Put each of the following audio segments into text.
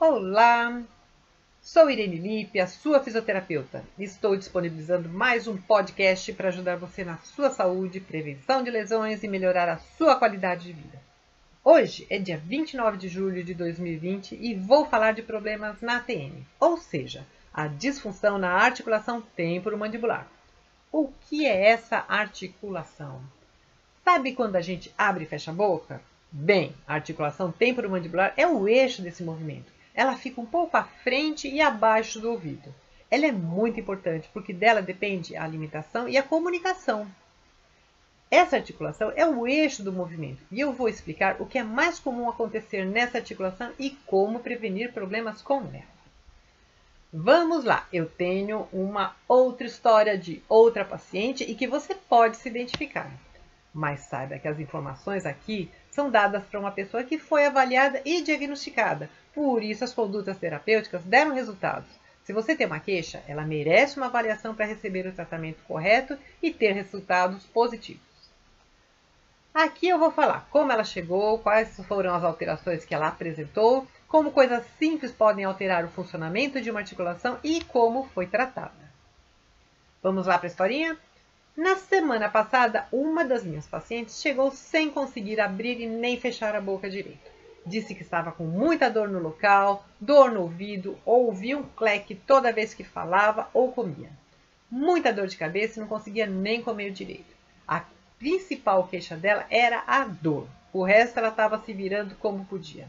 Olá, sou Irene Lippe, a sua fisioterapeuta. Estou disponibilizando mais um podcast para ajudar você na sua saúde, prevenção de lesões e melhorar a sua qualidade de vida. Hoje é dia 29 de julho de 2020 e vou falar de problemas na ATM, ou seja, a disfunção na articulação temporomandibular. O que é essa articulação? Sabe quando a gente abre e fecha a boca? Bem, a articulação temporomandibular é o eixo desse movimento. Ela fica um pouco à frente e abaixo do ouvido. Ela é muito importante porque dela depende a alimentação e a comunicação. Essa articulação é o eixo do movimento e eu vou explicar o que é mais comum acontecer nessa articulação e como prevenir problemas com ela. Vamos lá, eu tenho uma outra história de outra paciente e que você pode se identificar. Mas saiba que as informações aqui são dadas para uma pessoa que foi avaliada e diagnosticada. Por isso, as condutas terapêuticas deram resultados. Se você tem uma queixa, ela merece uma avaliação para receber o tratamento correto e ter resultados positivos. Aqui eu vou falar como ela chegou, quais foram as alterações que ela apresentou, como coisas simples podem alterar o funcionamento de uma articulação e como foi tratada. Vamos lá para a historinha? Na semana passada, uma das minhas pacientes chegou sem conseguir abrir e nem fechar a boca direito. Disse que estava com muita dor no local, dor no ouvido, ouvia um cleque toda vez que falava ou comia. Muita dor de cabeça e não conseguia nem comer direito. A principal queixa dela era a dor. O resto ela estava se virando como podia.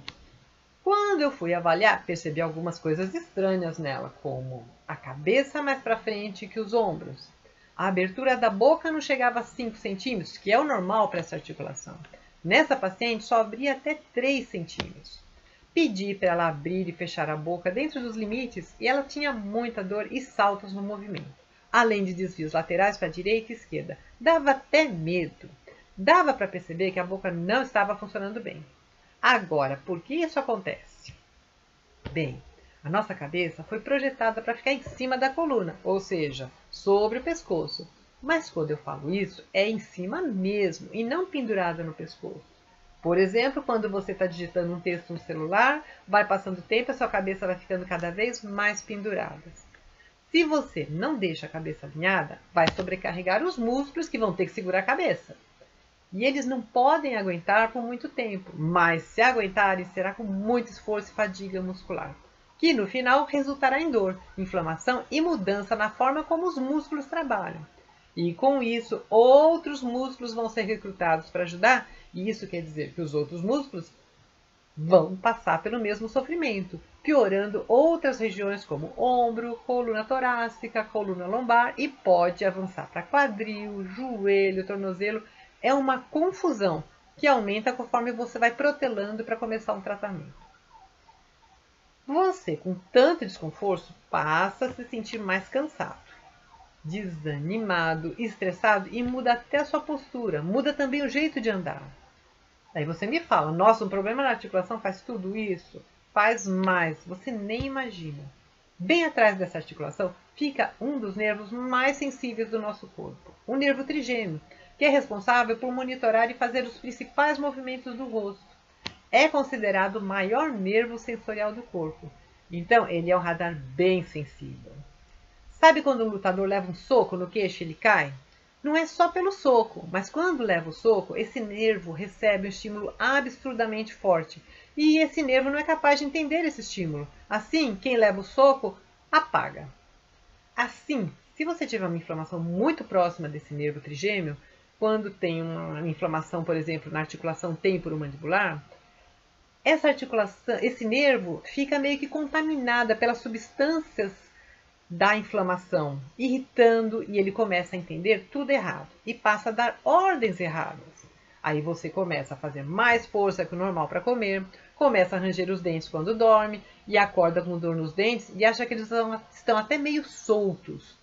Quando eu fui avaliar, percebi algumas coisas estranhas nela, como a cabeça mais para frente que os ombros, a abertura da boca não chegava a 5 centímetros, que é o normal para essa articulação. Nessa paciente só abria até 3 centímetros. Pedi para ela abrir e fechar a boca dentro dos limites e ela tinha muita dor e saltos no movimento, além de desvios laterais para a direita e esquerda. Dava até medo. Dava para perceber que a boca não estava funcionando bem. Agora, por que isso acontece? Bem, a nossa cabeça foi projetada para ficar em cima da coluna, ou seja, sobre o pescoço. Mas quando eu falo isso, é em cima mesmo e não pendurada no pescoço. Por exemplo, quando você está digitando um texto no celular, vai passando o tempo e a sua cabeça vai ficando cada vez mais pendurada. Se você não deixa a cabeça alinhada, vai sobrecarregar os músculos que vão ter que segurar a cabeça. E eles não podem aguentar por muito tempo, mas se aguentarem, será com muito esforço e fadiga muscular que no final resultará em dor, inflamação e mudança na forma como os músculos trabalham. E com isso, outros músculos vão ser recrutados para ajudar, e isso quer dizer que os outros músculos vão passar pelo mesmo sofrimento, piorando outras regiões como ombro, coluna torácica, coluna lombar e pode avançar para quadril, joelho, tornozelo. É uma confusão que aumenta conforme você vai protelando para começar um tratamento. Você, com tanto desconforto, passa a se sentir mais cansado, desanimado, estressado e muda até a sua postura, muda também o jeito de andar. Aí você me fala, nossa, um problema na articulação faz tudo isso? Faz mais, você nem imagina. Bem atrás dessa articulação fica um dos nervos mais sensíveis do nosso corpo, o nervo trigêmeo, que é responsável por monitorar e fazer os principais movimentos do rosto é considerado o maior nervo sensorial do corpo. Então, ele é um radar bem sensível. Sabe quando um lutador leva um soco no queixo e ele cai? Não é só pelo soco, mas quando leva o soco, esse nervo recebe um estímulo absurdamente forte. E esse nervo não é capaz de entender esse estímulo. Assim, quem leva o soco apaga. Assim, se você tiver uma inflamação muito próxima desse nervo trigêmeo, quando tem uma inflamação, por exemplo, na articulação temporomandibular, essa articulação, esse nervo fica meio que contaminada pelas substâncias da inflamação, irritando e ele começa a entender tudo errado e passa a dar ordens erradas. Aí você começa a fazer mais força que o normal para comer, começa a ranger os dentes quando dorme e acorda com dor nos dentes e acha que eles estão até meio soltos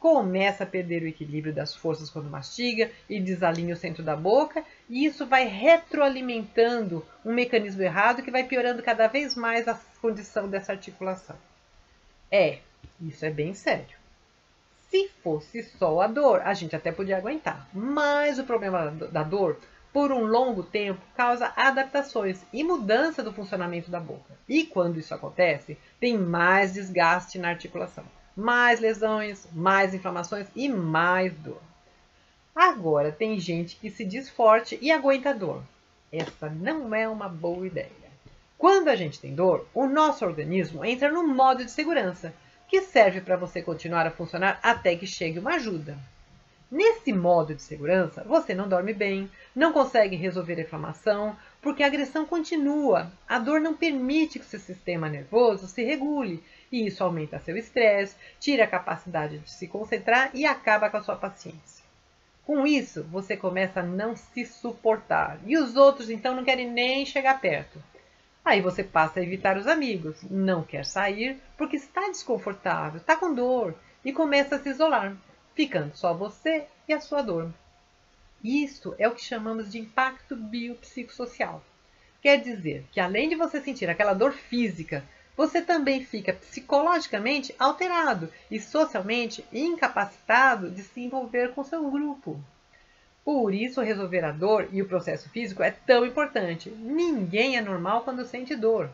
começa a perder o equilíbrio das forças quando mastiga e desalinha o centro da boca, e isso vai retroalimentando um mecanismo errado que vai piorando cada vez mais a condição dessa articulação. É, isso é bem sério. Se fosse só a dor, a gente até podia aguentar, mas o problema da dor por um longo tempo causa adaptações e mudança do funcionamento da boca. E quando isso acontece, tem mais desgaste na articulação, mais lesões, mais inflamações e mais dor. Agora, tem gente que se diz forte e aguenta dor. Essa não é uma boa ideia. Quando a gente tem dor, o nosso organismo entra no modo de segurança, que serve para você continuar a funcionar até que chegue uma ajuda. Nesse modo de segurança, você não dorme bem, não consegue resolver a inflamação, porque a agressão continua. A dor não permite que seu sistema nervoso se regule, e isso aumenta seu estresse, tira a capacidade de se concentrar e acaba com a sua paciência. Com isso, você começa a não se suportar, e os outros então não querem nem chegar perto. Aí você passa a evitar os amigos, não quer sair porque está desconfortável, está com dor e começa a se isolar ficando só você e a sua dor. Isso é o que chamamos de impacto biopsicossocial. Quer dizer que além de você sentir aquela dor física, você também fica psicologicamente alterado e socialmente incapacitado de se envolver com seu grupo. Por isso, resolver a dor e o processo físico é tão importante. Ninguém é normal quando sente dor.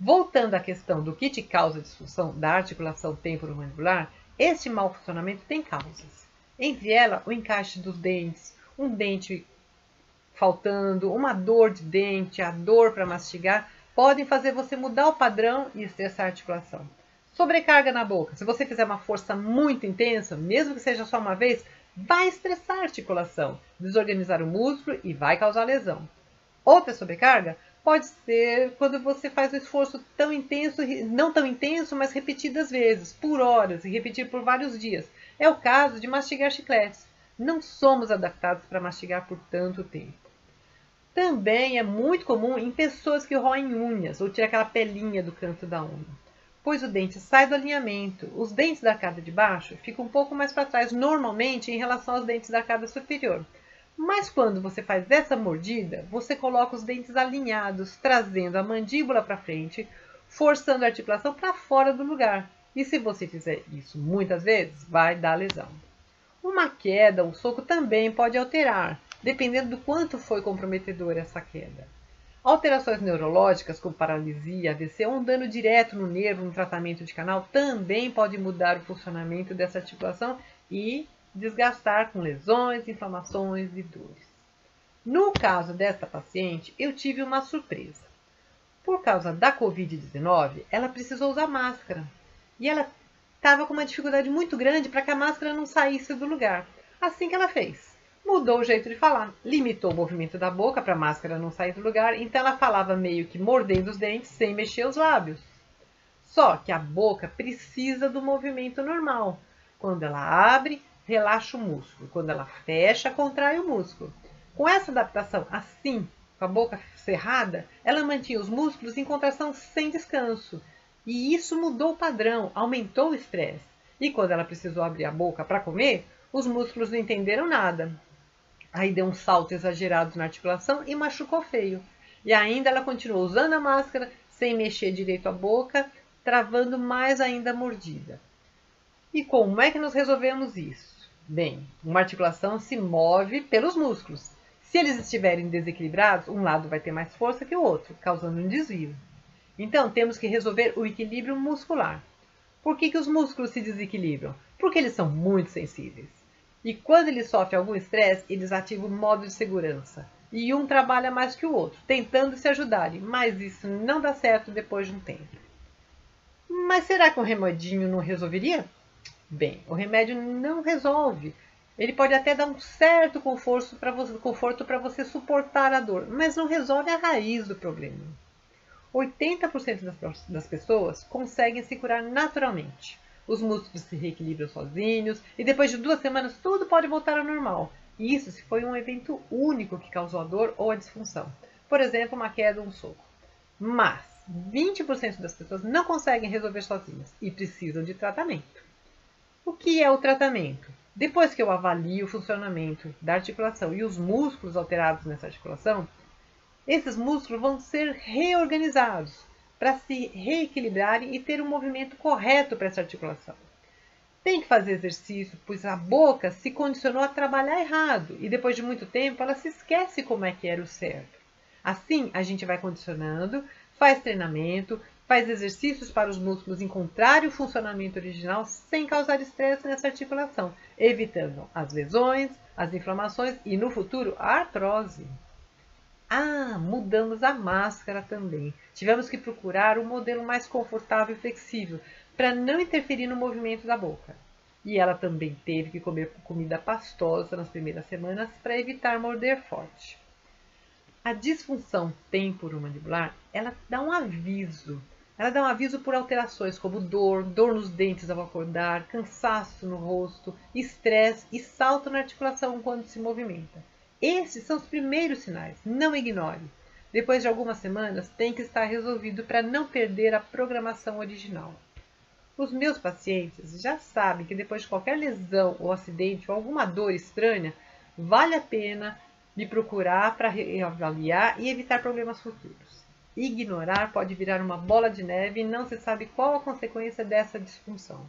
Voltando à questão do que te causa disfunção da articulação temporomandibular, este mau funcionamento tem causas. Entre elas, o encaixe dos dentes, um dente faltando, uma dor de dente, a dor para mastigar, podem fazer você mudar o padrão e estressar a articulação. Sobrecarga na boca. Se você fizer uma força muito intensa, mesmo que seja só uma vez, vai estressar a articulação, desorganizar o músculo e vai causar lesão. Outra sobrecarga pode ser quando você faz um esforço tão intenso, não tão intenso, mas repetidas vezes, por horas e repetir por vários dias. É o caso de mastigar chicletes. Não somos adaptados para mastigar por tanto tempo. Também é muito comum em pessoas que roem unhas ou tiram aquela pelinha do canto da unha, pois o dente sai do alinhamento. Os dentes da arcada de baixo ficam um pouco mais para trás, normalmente em relação aos dentes da arcada superior. Mas quando você faz essa mordida, você coloca os dentes alinhados, trazendo a mandíbula para frente, forçando a articulação para fora do lugar. E se você fizer isso muitas vezes, vai dar lesão. Uma queda, um soco também pode alterar, dependendo do quanto foi comprometedora essa queda. Alterações neurológicas, como paralisia, AVC ou um dano direto no nervo no tratamento de canal, também pode mudar o funcionamento dessa articulação e desgastar com lesões, inflamações e dores. No caso desta paciente, eu tive uma surpresa. Por causa da Covid-19, ela precisou usar máscara e ela estava com uma dificuldade muito grande para que a máscara não saísse do lugar. Assim que ela fez, mudou o jeito de falar, limitou o movimento da boca para a máscara não sair do lugar, então ela falava meio que mordendo os dentes sem mexer os lábios. Só que a boca precisa do movimento normal. Quando ela abre, relaxa o músculo. Quando ela fecha, contrai o músculo. Com essa adaptação assim, com a boca cerrada, ela mantinha os músculos em contração sem descanso. E isso mudou o padrão, aumentou o estresse. E quando ela precisou abrir a boca para comer, os músculos não entenderam nada. Aí deu um salto exagerado na articulação e machucou feio. E ainda ela continuou usando a máscara, sem mexer direito a boca, travando mais ainda a mordida. E como é que nós resolvemos isso? Bem, uma articulação se move pelos músculos. Se eles estiverem desequilibrados, um lado vai ter mais força que o outro, causando um desvio. Então, temos que resolver o equilíbrio muscular. Por que, que os músculos se desequilibram? Porque eles são muito sensíveis. E quando eles sofrem algum estresse, eles ativam o modo de segurança. E um trabalha mais que o outro, tentando se ajudarem, mas isso não dá certo depois de um tempo. Mas será que um remedinho não resolveria? Bem, o remédio não resolve. Ele pode até dar um certo conforto para você, suportar a dor, mas não resolve a raiz do problema. 80% das, das pessoas conseguem se curar naturalmente. Os músculos se reequilibram sozinhos e depois de duas semanas tudo pode voltar ao normal. Isso se foi um evento único que causou a dor ou a disfunção. Por exemplo, uma queda ou um soco. Mas 20% das pessoas não conseguem resolver sozinhas e precisam de tratamento. O que é o tratamento? Depois que eu avalio o funcionamento da articulação e os músculos alterados nessa articulação, esses músculos vão ser reorganizados para se reequilibrarem e ter um movimento correto para essa articulação. Tem que fazer exercício, pois a boca se condicionou a trabalhar errado e depois de muito tempo ela se esquece como é que era o certo. Assim, a gente vai condicionando, faz treinamento, faz exercícios para os músculos encontrarem o funcionamento original sem causar estresse nessa articulação, evitando as lesões, as inflamações e, no futuro, a artrose. Ah, mudamos a máscara também. Tivemos que procurar um modelo mais confortável e flexível, para não interferir no movimento da boca. E ela também teve que comer comida pastosa nas primeiras semanas para evitar morder forte. A disfunção temporomandibular, ela dá um aviso. Ela dá um aviso por alterações como dor, dor nos dentes ao acordar, cansaço no rosto, estresse e salto na articulação quando se movimenta. Esses são os primeiros sinais, não ignore. Depois de algumas semanas, tem que estar resolvido para não perder a programação original. Os meus pacientes já sabem que depois de qualquer lesão ou acidente ou alguma dor estranha, vale a pena me procurar para reavaliar e evitar problemas futuros. Ignorar pode virar uma bola de neve e não se sabe qual a consequência dessa disfunção.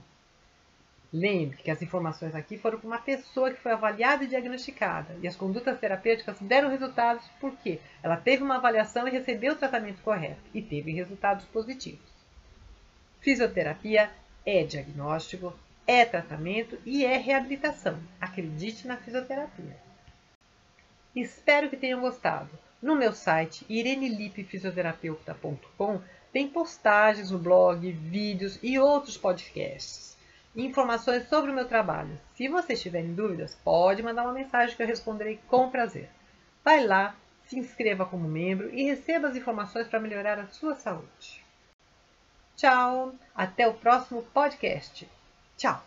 Lembre que as informações aqui foram para uma pessoa que foi avaliada e diagnosticada, e as condutas terapêuticas deram resultados porque ela teve uma avaliação e recebeu o tratamento correto e teve resultados positivos. Fisioterapia é diagnóstico, é tratamento e é reabilitação. Acredite na fisioterapia. Espero que tenham gostado. No meu site irenelipefisioterapeuta.com tem postagens no blog, vídeos e outros podcasts. Informações sobre o meu trabalho. Se vocês tiverem dúvidas, pode mandar uma mensagem que eu responderei com prazer. Vai lá, se inscreva como membro e receba as informações para melhorar a sua saúde. Tchau, até o próximo podcast. Tchau.